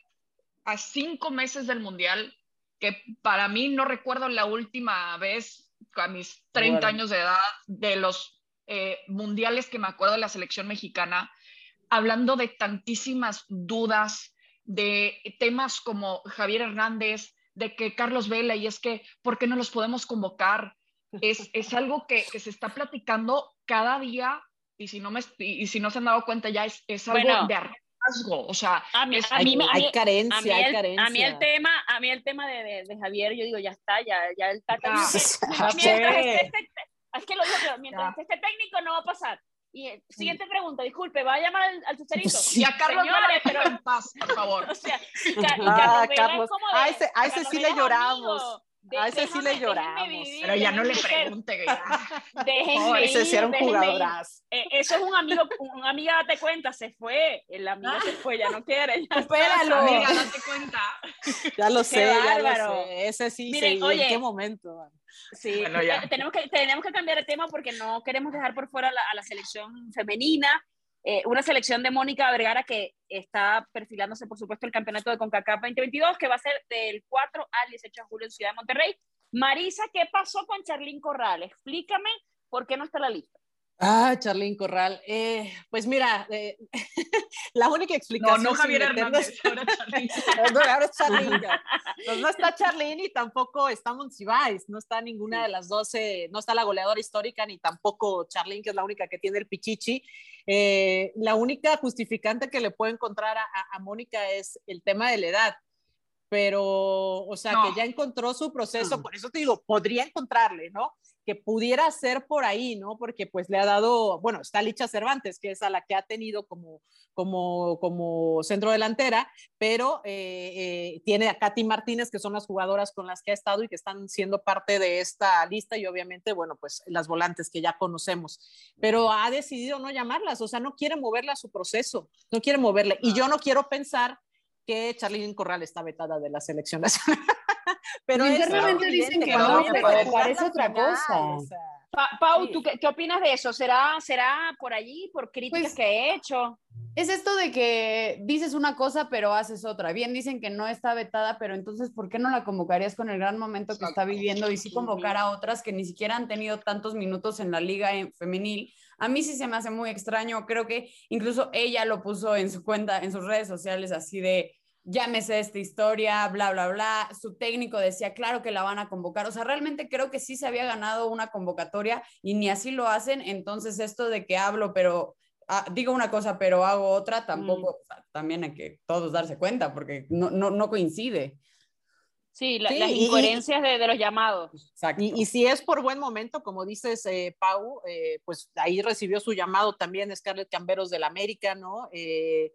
a cinco meses del Mundial que para mí no recuerdo la última vez a mis 30 Bueno. años de edad de los eh, mundiales que me acuerdo de la selección mexicana, hablando de tantísimas dudas, de temas como Javier Hernández, de que Carlos Vela, y es que, ¿por qué no los podemos convocar? Es, es algo que, que se está platicando cada día y si no, me, y, si no se han dado cuenta ya es, es algo Bueno. de hartazgo, o sea, a mí, es- a Hay, a hay mí- a carencia, mí hay el, carencia. a mí el tema, a mí el tema de, de, de Javier, yo digo, ya está, ya, ya el Tata Ah, ya mientras sé. esté este- es que lo digo mientras esté este técnico no va a pasar. Y eh, siguiente pregunta, disculpe, ¿va a llamar al, al Chicharito? y a Carlos Señores, déjenlo en paz, por favor. O sea, y Ca- y Ah, Carlos Vela es Carlos. como A de- ese- a ese Carlos sí le lloramos. amigo. De- A ese sí le déjame- lloramos. vivir, Pero ya no le pregunte. Déjenme Oye, Ese sí era un jugadorazo. Eh, eso es un amigo, un amiga, date cuenta, se fue. El amigo se fue, ya no quiere. ya está. Supéralo. Amiga, date cuenta. Ya lo sé, ya lo bárbaro. sé. Ese sí, Miren, sí. oye. ¿En qué momento? man? Sí, Bueno, ya. eh, tenemos, que, tenemos que cambiar de tema porque no queremos dejar por fuera la- a la selección femenina. Eh, una selección de Mónica Vergara que está perfilándose, por supuesto, el campeonato de CONCACAF 2022, que va a ser del 4 al 18 de julio en Ciudad de Monterrey. Marisa, ¿qué pasó con Charlín Corral? Explícame por qué no está la lista. Ah, Charlín Corral. Eh, pues mira, eh, la única No, explicación. no sin Javier Hernández, ahora. No, ahora es Charlín. Pues no está Charlín y tampoco está Monsiváis, no está ninguna de las 12, no está la goleadora histórica ni tampoco Charlín, que es la única que tiene el pichichi. Eh, la única justificante que le puedo encontrar a, a- a Mónica es el tema de la edad. pero, o sea, que ya encontró su proceso, por eso te digo, podría encontrarle, ¿no? Que pudiera ser por ahí, ¿no? Porque pues le ha dado, bueno, está Licha Cervantes, que es a la que ha tenido como, como, como centro delantera, pero eh, eh, tiene a Katy Martínez, que son las jugadoras con las que ha estado y que están siendo parte de esta lista y obviamente, bueno, pues las volantes que ya conocemos, pero ha decidido no llamarlas, o sea, no quiere moverle a su proceso, no quiere moverle. Y yo no quiero pensar que Charlene Corral está vetada de la selección nacional. pero realmente dicen que no, pero parece otra cosa. Pau, ¿tú qué, opinas de eso? ¿Será, ¿Será por allí, por críticas pues que he hecho? Es esto de que dices una cosa pero haces otra. Bien dicen que no está vetada, pero entonces ¿por qué no la convocarías con el gran momento que está viviendo y sí convocar a otras que ni siquiera han tenido tantos minutos en la liga femenil? A mí sí se me hace muy extraño. Creo que incluso ella lo puso en su cuenta, en sus redes sociales así de llámese esta historia, bla, bla, bla. Su técnico decía, claro que la van a convocar. O sea, realmente creo que sí se había ganado una convocatoria y ni así lo hacen. Entonces, esto de que hablo, pero ah, digo una cosa, pero hago otra, tampoco, mm. también hay que todos darse cuenta porque no, no, no coincide. Sí, las incoherencias de, los llamados. Y, y, si es por buen momento, como dices, eh, Pau, eh, pues ahí recibió su llamado también Scarlett Camberos del América, ¿no? Eh,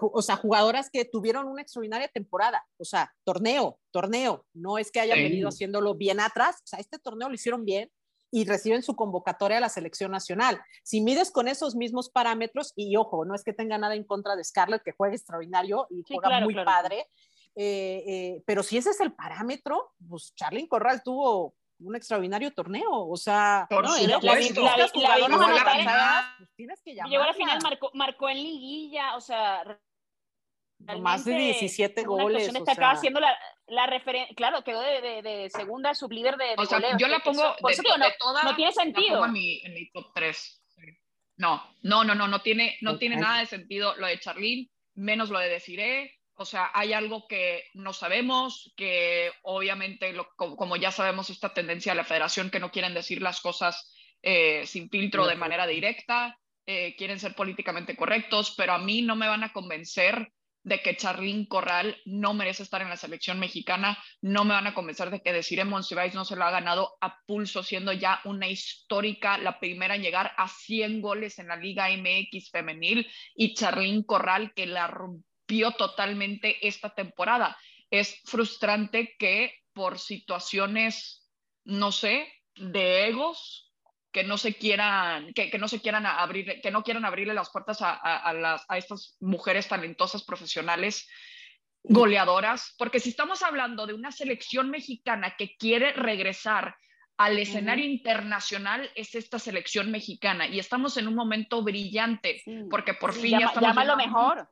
o sea, jugadoras que tuvieron una extraordinaria temporada, o sea, torneo, torneo, no es que hayan venido haciéndolo bien atrás, o sea, este torneo lo hicieron bien y reciben su convocatoria a la selección nacional. Si mides con esos mismos parámetros, y ojo, no es que tenga nada en contra de Scarlett, que juega extraordinario y juega muy padre, eh, eh, pero si ese es el parámetro, pues Charlyn Corral tuvo un extraordinario torneo, o sea, Por no, la, la, la, pues tienes que llamar. Llegó a la final, marcó, marcó en liguilla, o sea, más de 17 goles. O sea, acá haciendo la, la referencia, claro, quedó de, de, de segunda sublíder de, de o sea, Yo la pongo, por eso, no, toda, no, tiene sentido. La pongo en mi, en mi top 3. No, no, no, no, no tiene, no tiene nada de sentido lo de Charlene, menos lo de Desiree, o sea, hay algo que no sabemos, que obviamente, como, ya sabemos, esta tendencia de la federación que no quieren decir las cosas eh, sin filtro de manera directa, eh, quieren ser políticamente correctos, pero a mí no me van a convencer de que Charlín Corral no merece estar en la selección mexicana, no me van a convencer de que decir en Monsiváis no se lo ha ganado a pulso, siendo ya una histórica, la primera en llegar a 100 goles en la Liga MX femenil, y Charlín Corral que la rompió totalmente esta temporada. Es frustrante que por situaciones, no sé, de egos, que no se quieran, que, que no se quieran abrir, que no quieran abrirle las puertas a, a, las, a estas mujeres talentosas profesionales goleadoras, porque si estamos hablando de una selección mexicana que quiere regresar al escenario internacional es esta selección mexicana. Y estamos en un momento brillante porque por fin ya estamos lo mejor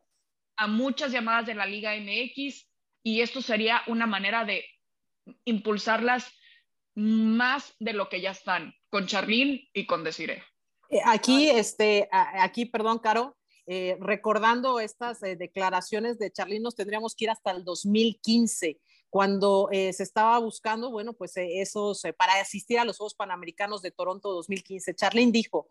a muchas llamadas de la Liga MX y esto sería una manera de impulsarlas más de lo que ya están con Charlín y con Desiree. Eh, aquí, este, aquí, perdón, Caro, eh, recordando estas eh, declaraciones de Charlín, nos tendríamos que ir hasta el 2015, cuando se estaba buscando, bueno, pues esos, para asistir a los Juegos Panamericanos de Toronto 2015. Charlín dijo,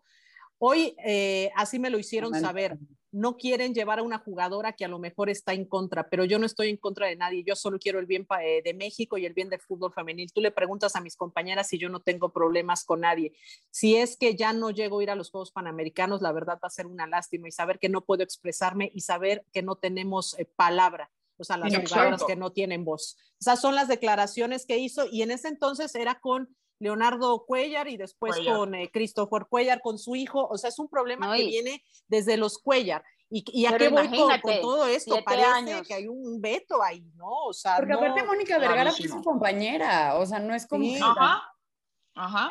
Hoy eh, así me lo hicieron saber. No quieren llevar a una jugadora que a lo mejor está en contra, pero yo no estoy en contra de nadie. Yo solo quiero el bien eh, de México y el bien del fútbol femenil. Tú le preguntas a mis compañeras si yo no tengo problemas con nadie. Si es que ya no llego a ir a los Juegos Panamericanos, la verdad va a ser una lástima y saber que no puedo expresarme y saber que no tenemos eh, palabra o sea, las jugadoras que no tienen voz. Esas son las declaraciones que hizo y en ese entonces era con Leonardo Cuellar y después con eh, Christopher Cuellar, con su hijo. O sea, es un problema que viene desde los Cuellar. ¿Y, y a qué voy con, todo esto? Parece que hay un veto ahí, ¿no? O sea, Porque aparte Mónica Vergara fue su compañera, o sea, no es como... Ajá, ajá.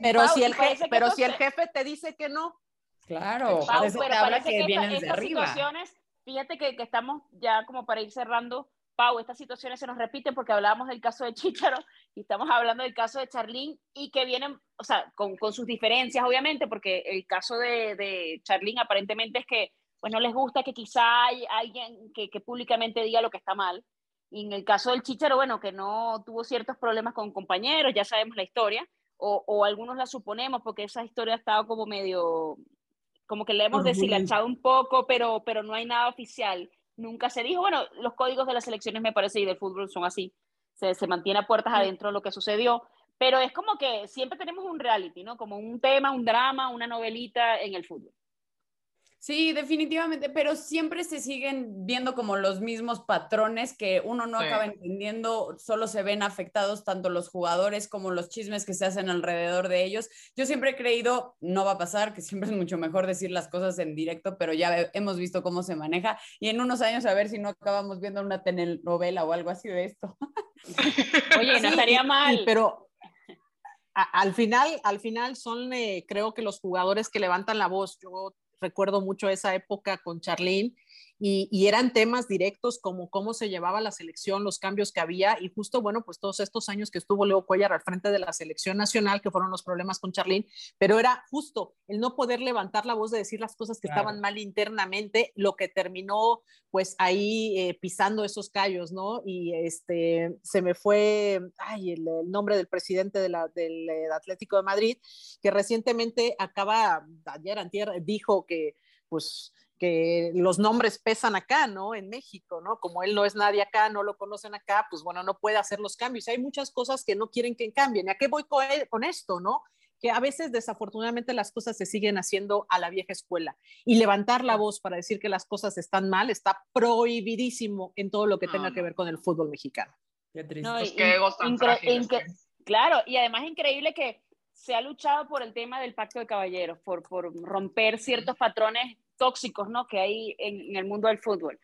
pero si, el, jefe, pero si el jefe te dice que no. Claro, Pau, pero habla que, que de arriba. situaciones, fíjate que, que estamos ya como para ir cerrando, Pau, estas situaciones se nos repiten porque hablábamos del caso de Chicharo y estamos hablando del caso de Charlín y que vienen, o sea, con, con sus diferencias, obviamente, porque el caso de, de Charlín aparentemente es que pues no les gusta que quizá hay alguien que, que, públicamente diga lo que está mal. Y en el caso del Chicharo, bueno, que no tuvo ciertos problemas con compañeros, ya sabemos la historia, o, o algunos la suponemos porque esa historia ha estado como medio, como que le hemos deshilachado un poco, pero, pero no hay nada oficial nunca se dijo. Bueno, los códigos de las elecciones me parece y del fútbol son así, se, se mantiene a puertas adentro lo que sucedió, pero es como que siempre tenemos un reality, ¿no? Como un tema, un drama, una novelita en el fútbol. Sí, definitivamente, pero siempre se siguen viendo como los mismos patrones que uno no acaba entendiendo, solo se ven afectados tanto los jugadores como los chismes que se hacen alrededor de ellos. Yo siempre he creído, no va a pasar, que siempre es mucho mejor decir las cosas en directo, pero ya hemos visto cómo se maneja y en unos años a ver si no acabamos viendo una telenovela o algo así de esto. Oye, no estaría mal. pero al final, al final son, eh, creo que los jugadores que levantan la voz. Yo recuerdo mucho esa época con Charlene y, eran temas directos como cómo se llevaba la selección, los cambios que había y justo, bueno, pues todos estos años que estuvo Leo Cuellar al frente de la selección nacional, que fueron los problemas con Charlene, pero era justo el no poder levantar la voz de decir las cosas que estaban mal internamente, lo que terminó pues ahí eh, pisando esos callos, ¿no? Y este, se me fue, ay, el, nombre del presidente de la, del eh, Atlético de Madrid, que recientemente acaba, ayer, antier, dijo que pues que los nombres pesan acá, ¿no? En México, ¿no? Como él no es nadie acá, no lo conocen acá, pues bueno, no puede hacer los cambios. Hay muchas cosas que no quieren que cambien. ¿Y a qué voy con, con esto, no? Que a veces desafortunadamente las cosas se siguen haciendo a la vieja escuela y levantar la voz para decir que las cosas están mal está prohibidísimo en todo lo que tenga que ver con el fútbol mexicano. Qué triste. claro, y además increíble que se ha luchado por el tema del pacto de caballeros, por, por romper ciertos patrones tóxicos ¿no? que hay en, el mundo del fútbol.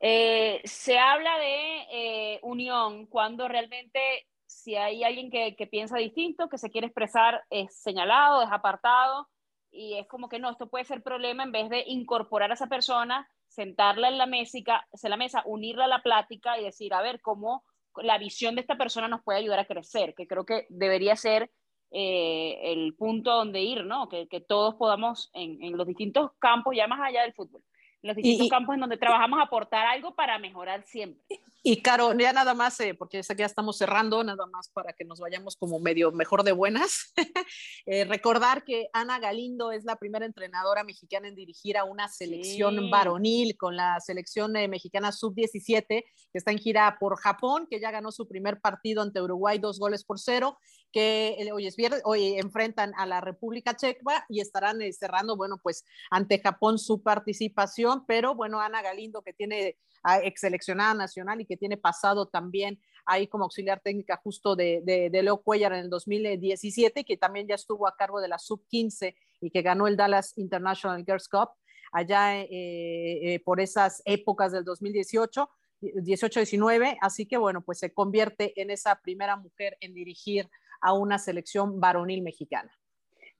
Eh, se habla de eh, unión cuando realmente si hay alguien que, piensa distinto, que se quiere expresar, es señalado, es apartado, y es como que no, esto puede ser problema en vez de incorporar a esa persona, sentarla en la mesa, unirla a la plática y decir, a ver, cómo la visión de esta persona nos puede ayudar a crecer, que creo que debería ser eh, el punto donde ir, ¿no? Que, que todos podamos en, en, los distintos campos, ya más allá del fútbol, en los distintos campos en donde trabajamos, aportar algo para mejorar siempre. Y Caro, ya nada más, eh, porque ya estamos cerrando, nada más para que nos vayamos como medio mejor de buenas. eh, recordar que Ana Galindo es la primera entrenadora mexicana en dirigir a una selección sí. varonil con la selección eh, mexicana sub-17, que está en gira por Japón, que ya ganó su primer partido ante Uruguay, dos goles por cero, que eh, hoy es viernes, hoy enfrentan a la República Checa y estarán cerrando, bueno, pues ante Japón su participación, pero bueno, Ana Galindo, que tiene ex seleccionada nacional y que tiene pasado también ahí como auxiliar técnica justo de, de, Leo Cuellar en el 2017, que también ya estuvo a cargo de la sub-15 y que ganó el Dallas International Girls Cup allá eh, eh, por esas épocas del 2018. 18-19, así que bueno, pues se convierte en esa primera mujer en dirigir a una selección varonil mexicana.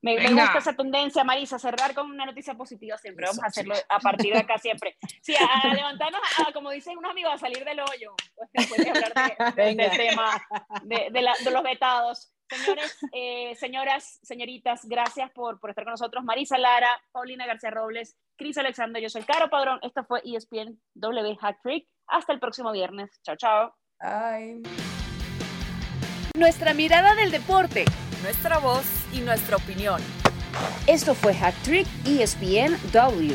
Me, me, gusta esa tendencia, Marisa, cerrar con una noticia positiva siempre. Vamos a hacerlo a partir de acá siempre. Sí, a, a levantarnos, a, como dicen unos amigos, a salir del hoyo. Pues después de hablar de, de, del tema de, de, la, de, los vetados. Señores, eh, señoras, señoritas, gracias por, por estar con nosotros. Marisa Lara, Paulina García Robles, Cris Alexander, yo soy Caro Padrón. Esto fue ESPN W Hack Trick. Hasta el próximo viernes. Chao, chao. Bye. Nuestra mirada del deporte. Nuestra voz y nuestra opinión. Esto fue Hack Trick ESPN W.